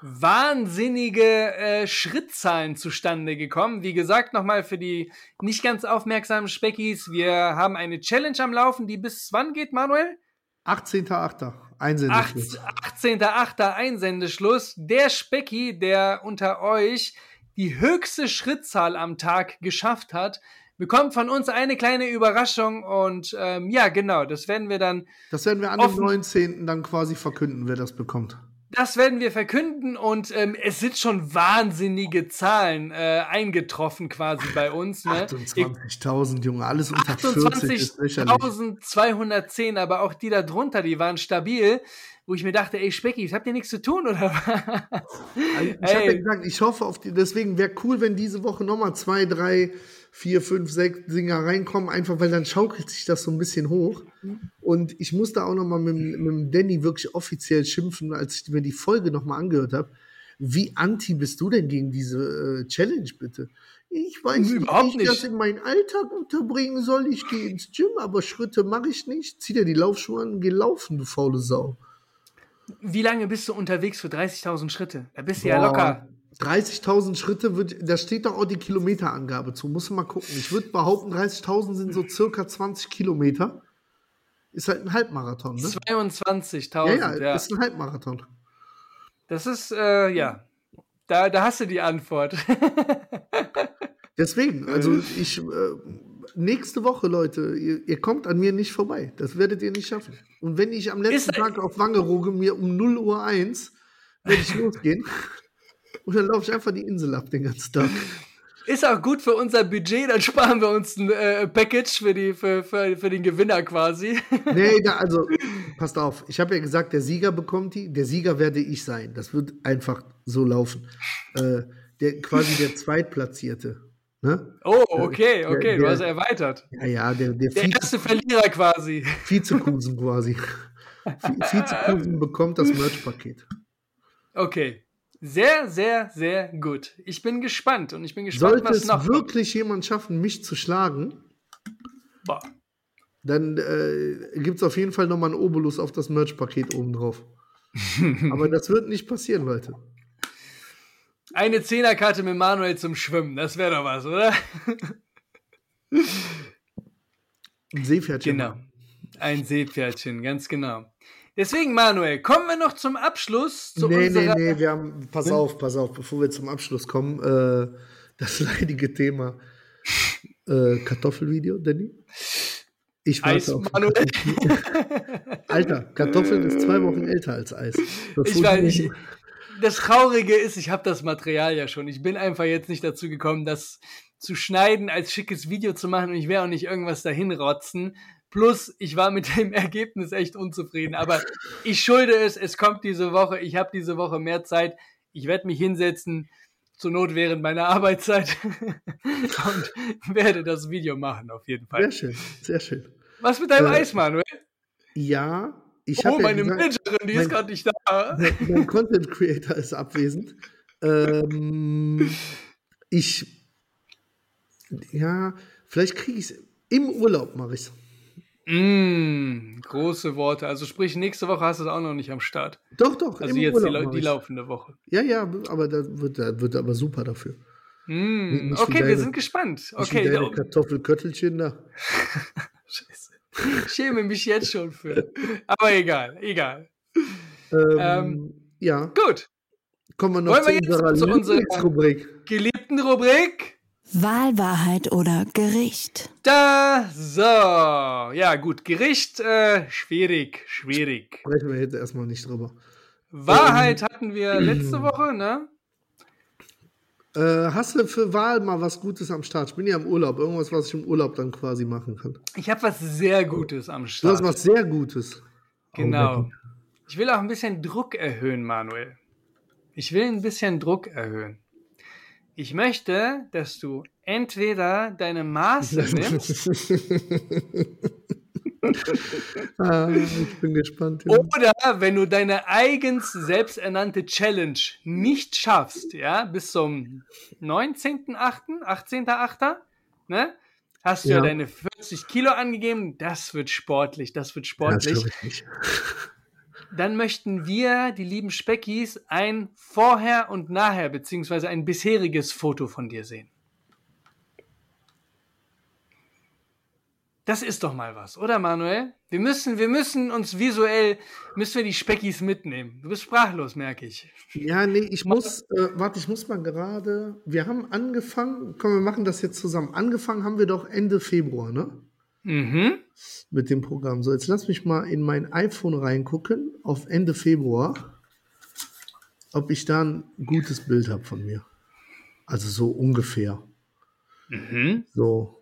wahnsinnige äh, Schrittzahlen zustande gekommen. Wie gesagt, nochmal für die nicht ganz aufmerksamen Speckis, wir haben eine Challenge am Laufen, die bis wann geht, Manuel? 18.8. Einsendeschluss. 18.8. Einsendeschluss. Der Specki, der unter euch die höchste Schrittzahl am Tag geschafft hat, bekommt von uns eine kleine Überraschung und ähm, ja, genau, das werden wir dann, Das werden wir an dem 19. dann quasi verkünden, wer das bekommt. das werden wir verkünden und ähm, es sind schon wahnsinnige Zahlen äh, eingetroffen quasi bei uns. Ne? 28.000, Junge. Alles unter 40 ist lächerlich. 28.210, aber auch die da drunter, die waren stabil, wo ich mir dachte, ey Specki, habt ihr nichts zu tun oder was? Ich habe ja gesagt, ich hoffe auf die, deswegen wäre cool, wenn diese Woche nochmal zwei, drei, vier, fünf, sechs Dinger reinkommen, einfach weil dann schaukelt sich das so ein bisschen hoch. Und ich musste auch nochmal mit, dem- mit dem Danny wirklich offiziell schimpfen, als ich mir die Folge nochmal angehört habe. Wie anti bist du denn gegen diese äh, Challenge, bitte? Ich weiß nicht, wie ich das in meinen Alltag unterbringen soll. Ich gehe ins Gym, aber Schritte mache ich nicht. Zieh dir die Laufschuhe an und geh laufen, du faule Sau. Wie lange bist du unterwegs für 30.000 Schritte? Da bist du ja Boah, locker. 30.000 Schritte, wird, da steht doch auch die Kilometerangabe zu. Muss man mal gucken. Ich würde behaupten, 30.000 sind so circa 20 Kilometer. Ist halt ein Halbmarathon, ne? 22.000, Ja, ja, ja, ist ein Halbmarathon. Das ist, äh, ja. Da, da hast du die Antwort. Deswegen, also ich, äh, nächste Woche, Leute, ihr, ihr kommt an mir nicht vorbei. Das werdet ihr nicht schaffen. Und wenn ich am letzten Ist- Tag auf Wangerooge mir um 0 Uhr 1 werde ich losgehen. Und dann laufe ich einfach die Insel ab den ganzen Tag. Ist auch gut für unser Budget, dann sparen wir uns ein äh, Package für, die, für, für, für den Gewinner quasi. Nee, da, also, passt auf. Ich habe ja gesagt, der Sieger bekommt die. Der Sieger werde ich sein. Das wird einfach so laufen. Äh, der, quasi der Zweitplatzierte. Ne? Oh, okay, Der- okay, du der- hast erweitert. Ja, ja, der, der, Der erste Verlierer quasi. Vizekusen quasi. Vi- Vizekusen bekommt das Merch-Paket. Okay. Sehr, sehr, sehr gut. Ich bin gespannt und ich bin gespannt, Sollte was es noch kommt. wirklich jemand schaffen, mich zu schlagen, Boah. dann äh, gibt es auf jeden Fall nochmal einen Obolus auf das Merch-Paket obendrauf. Aber das wird nicht passieren, Leute. Eine Zehnerkarte mit Manuel zum Schwimmen, das wäre doch was, oder? Ein Seepferdchen. Genau. Ein Seepferdchen, ganz genau. Deswegen, Manuel, kommen wir noch zum Abschluss zu nee, nee, nee, wir haben, pass auf, pass auf, bevor wir zum Abschluss kommen, äh, das leidige Thema äh, Kartoffelvideo, Danny. Ich Eis, warte auf Manuel. Alter, Kartoffeln ist zwei Wochen älter als Eis. Bevor Ich weiß, ich, das Traurige ist, ich habe das Material ja schon. Ich bin einfach jetzt nicht dazu gekommen, das zu schneiden, als schickes Video zu machen und ich werde auch nicht irgendwas dahin rotzen. Plus, ich war mit dem Ergebnis echt unzufrieden. Aber ich schulde es, es kommt diese Woche. Ich habe diese Woche mehr Zeit. Ich werde mich hinsetzen, zur Not während meiner Arbeitszeit und werde das Video machen, auf jeden Fall. Sehr schön, sehr schön. Was mit deinem Äh, Eis, Manuel? Ja, ich Oh, habe ja meine gesagt, Managerin, die ist mein- gerade nicht da. mein, Content Creator ist abwesend. Ähm, ich, ja, vielleicht kriege ich es im Urlaub, mache ich es. Mm, große Worte. Also sprich, nächste Woche hast du es auch noch nicht am Start. Doch, doch, Also im jetzt die, die laufende Woche. Ja, ja, aber da wird, da wird aber super dafür. Mm, okay, wir deine- sind gespannt. Okay, deine Kartoffelköttelchen da. Scheiße. schäme mich jetzt schon für. Aber egal, egal. Ähm, Ähm, ja, Gut, kommen wir noch wollen zu wir jetzt unserer zu unserer- Lieblingsrubrik. geliebten Rubrik. Wahl, Wahrheit oder Gericht. Da, so. Ja, gut, Gericht, äh, schwierig, schwierig. Sprechen wir jetzt erstmal nicht drüber. Wahrheit hatten wir letzte Woche, ne? Äh, hast du für Wahl mal was Gutes am Start? Ich bin ja im Urlaub. Irgendwas, was ich im Urlaub dann quasi machen kann. Ich habe was sehr Gutes am Du hast Start. was sehr Gutes. Genau. Ich will auch ein bisschen Druck erhöhen, Manuel. Ich will ein bisschen Druck erhöhen. Ich möchte, dass du entweder deine Maße nimmst ah, ich bin gespannt. Ja. oder wenn du deine eigens selbsternannte Challenge nicht schaffst, ja, bis zum 19.8., 18.8., ne, hast du ja. Ja. deine 40 Kilo angegeben. Das wird sportlich, das wird Ja, sportlich. nicht. dann möchten wir, die lieben Speckis, ein Vorher und Nachher, beziehungsweise ein bisheriges Foto von dir sehen. Das ist doch mal was, oder Manuel? Wir müssen, wir müssen uns visuell, müssen wir die Speckis mitnehmen. Du bist sprachlos, merke ich. Ja, nee, ich muss, äh, warte, ich muss mal gerade. Wir haben angefangen, komm, wir machen das jetzt zusammen. Angefangen haben wir doch Ende Februar, ne? Mhm. Mit dem Programm. So, jetzt lass mich mal in mein iPhone reingucken, auf Ende Februar, ob ich da ein gutes Bild habe von mir. Also so ungefähr. Mhm. So.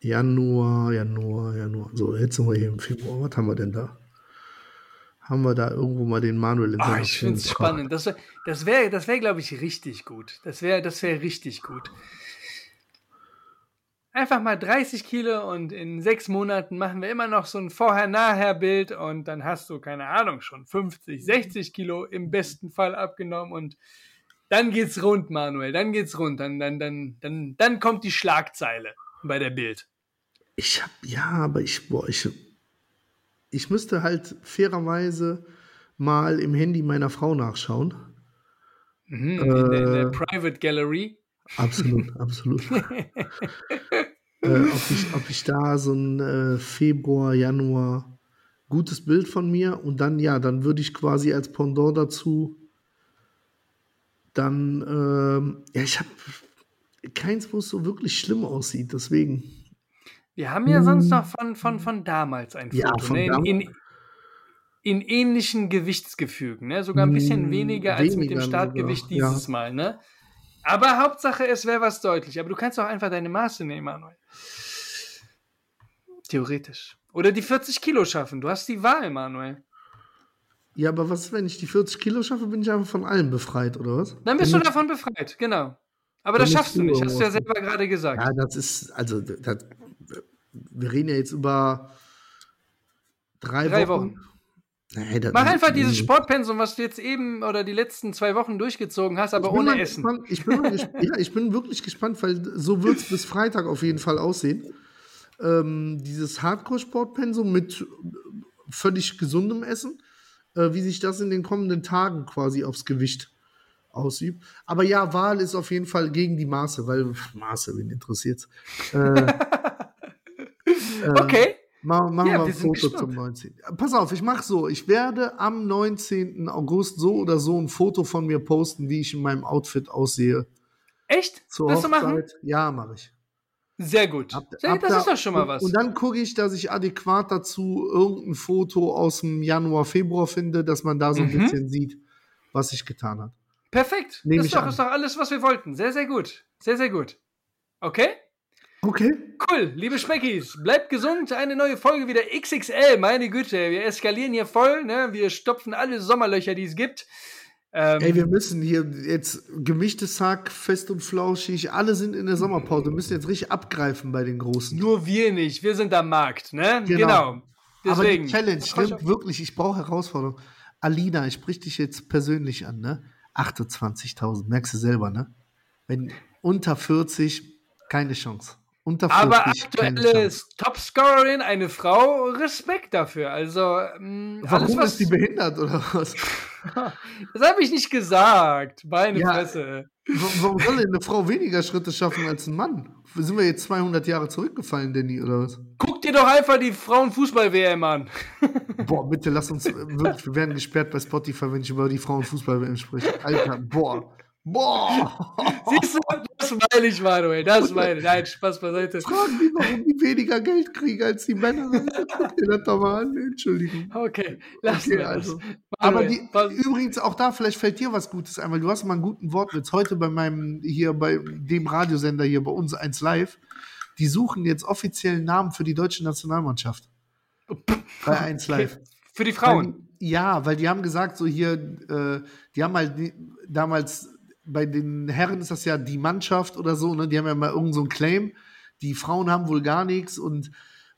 Januar, Januar, Januar. So, jetzt sind wir hier im Februar. Was haben wir denn da? Haben wir da irgendwo mal den Manuel in Ah, ich finde es spannend. Das wäre, das wäre, das wär, glaube ich, richtig gut. Das wäre, das wäre richtig gut. Einfach mal 30 Kilo und in sechs Monaten machen wir immer noch so ein Vorher-Nachher-Bild und dann hast du, keine Ahnung, schon 50, 60 Kilo im besten Fall abgenommen und dann geht's rund, Manuel. Dann geht's rund. Dann, dann, dann, dann, dann kommt die Schlagzeile bei der Bild. Ich hab, ja, aber ich, boah, ich, ich müsste halt fairerweise mal im Handy meiner Frau nachschauen. Mhm, in, der, in der Äh. Private Gallery. Absolut, absolut. äh, ob, ich, ob ich da so ein äh, Februar, Januar gutes Bild von mir und dann, ja, dann würde ich quasi als Pendant dazu dann, ähm, ja, ich habe keins, wo es so wirklich schlimm aussieht, deswegen. Wir haben ja sonst noch von, von, von damals ein Ja, Foto. von ne? in, damals. in, in ähnlichen Gewichtsgefügen. Ne? Sogar ein bisschen Mm, weniger als mit dem weniger Startgewicht sogar, ja. dieses Mal. Ne? Aber Hauptsache, es wäre was deutlich. Aber du kannst auch einfach deine Maße nehmen, Manuel. Theoretisch. Oder die 40 Kilo schaffen. Du hast die Wahl, Manuel. Ja, aber was wenn ich die 40 Kilo schaffe, bin ich einfach von allem befreit, oder was? Dann bist Bin du davon befreit, genau. Aber das schaffst du nicht, hast du ja selber gerade gesagt. Ja, das ist, also, das, wir reden ja jetzt über drei, Drei Wochen. Wochen. Das- Mach einfach dieses Sportpensum, was du jetzt eben oder die letzten zwei Wochen durchgezogen hast, aber ohne Essen. Gespannt, ich, bin ja, ich bin wirklich gespannt, weil so wird es bis Freitag auf jeden Fall aussehen. Ähm, dieses Hardcore-Sportpensum mit völlig gesundem Essen, äh, wie sich das in den kommenden Tagen quasi aufs Gewicht ausübt. Aber ja, Wahl ist auf jeden Fall gegen die Maße, weil Maße, wen interessiert's? Äh, Okay. Ma machen Ja, wir wir ein Foto gespannt. zum 19. Pass auf, ich mache so. Ich werde am 19. August so oder so ein Foto von mir posten, wie ich in meinem Outfit aussehe. Echt? Zur Willst du machen? Hochzeit. Ja, mache ich. Sehr gut. Ab- Sehr, ab das da- ist doch schon mal und, was. Und dann gucke ich, dass ich adäquat dazu irgendein Foto aus dem Januar, Februar finde, dass man da so ein Mhm. bisschen sieht, was ich getan habe. Perfekt. Nehm ist doch, an. ist doch alles, was wir wollten. Sehr, sehr gut. Sehr, sehr gut. Okay? Okay. Cool. Liebe Speckis, bleibt gesund. Eine neue Folge wieder XXL. Meine Güte, wir eskalieren hier voll. Ne? Wir stopfen alle Sommerlöcher, die es gibt. Ähm, Ey, wir müssen hier jetzt gemischtes Hack, fest und flauschig, alle sind in der Sommerpause. Wir müssen jetzt richtig abgreifen bei den Großen. nur wir nicht. Wir sind am Markt. Ne? Genau. Genau. Aber die Challenge stimmt wirklich, ich brauche Herausforderung. Alina, ich sprich dich jetzt persönlich an, ne? 28.000, merkst du selber, ne? Wenn unter 40, keine Chance. Unter 40, Aber aktuelle. Topscorerin, eine Frau, Respekt dafür. Also, mh, Warum alles, was. ist die behindert oder was? das habe ich nicht gesagt. Meine Ja. Fresse. Wa- Warum soll denn eine Frau weniger Schritte schaffen als ein Mann? Sind wir jetzt 200 Jahre zurückgefallen, Danny, oder was? Dir doch einfach die Frauenfußball-WM an. Boah, bitte lass uns wirklich, wir werden gesperrt bei Spotify, wenn ich über die Frauenfußball-WM spreche. Alter, boah. Boah! Siehst du, das meine ich, Manuel, das meine ich. Nein, Spaß beiseite. Fragen die, warum die weniger Geld kriegen als die Männer. Guck dir das doch mal an, Entschuldigung. Okay, lass okay, also. das. Aber die, übrigens, auch da, vielleicht fällt dir was Gutes ein, weil du hast mal einen guten Wortwitz. Heute bei meinem, hier bei dem Radiosender hier bei uns, 1 Live, die suchen jetzt offiziellen Namen für die deutsche Nationalmannschaft. Bei 1 Live. Okay. Für die Frauen? Weil, ja, weil die haben gesagt, so hier, äh, die haben halt damals bei den Herren ist das ja die Mannschaft oder so, ne? Die haben ja mal irgend so einen Claim. Die Frauen haben wohl gar nichts und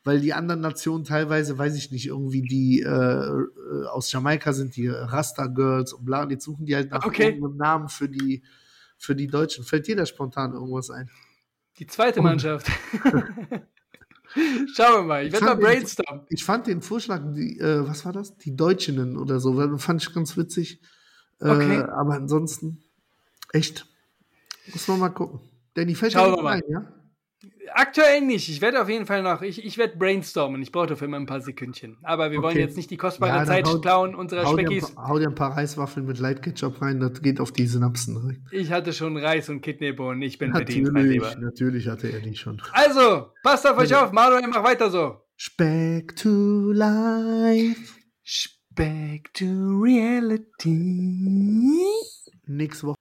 weil die anderen Nationen teilweise, weiß ich nicht, irgendwie die äh, äh aus Jamaika sind die Rasta Girls und bla, und jetzt suchen die halt nach okay. irgendeinem Namen für die, für die Deutschen. Fällt dir da spontan irgendwas ein? Die zweite Mannschaft. Schauen wir mal, ich werde mal brainstormen. Ich fand den Vorschlag, die, äh, was war das? Die Deutschinnen oder so, fand ich ganz witzig. Äh, okay. Aber ansonsten. Echt? Muss man mal gucken. Danny, fällt Schauen wir mal. Ein, ja? Aktuell nicht. Ich werde auf jeden Fall noch, ich, ich werde brainstormen. Ich brauche dafür immer ein paar Sekündchen. Aber wir okay. wollen jetzt nicht die kostbare ja, Zeit haut, klauen unserer hau Speckis. Dir hau dir ein paar Reiswaffeln mit Light Ketchup rein, das geht auf die Synapsen direkt. Ich hatte schon Reis und Kidneybohnen. Ich bin natürlich, bedient, mein Lieber. Natürlich hatte er die schon. Also, passt auf euch auf. Manuel, mach weiter so. Speck to life. Speck to reality. Nächste Woche.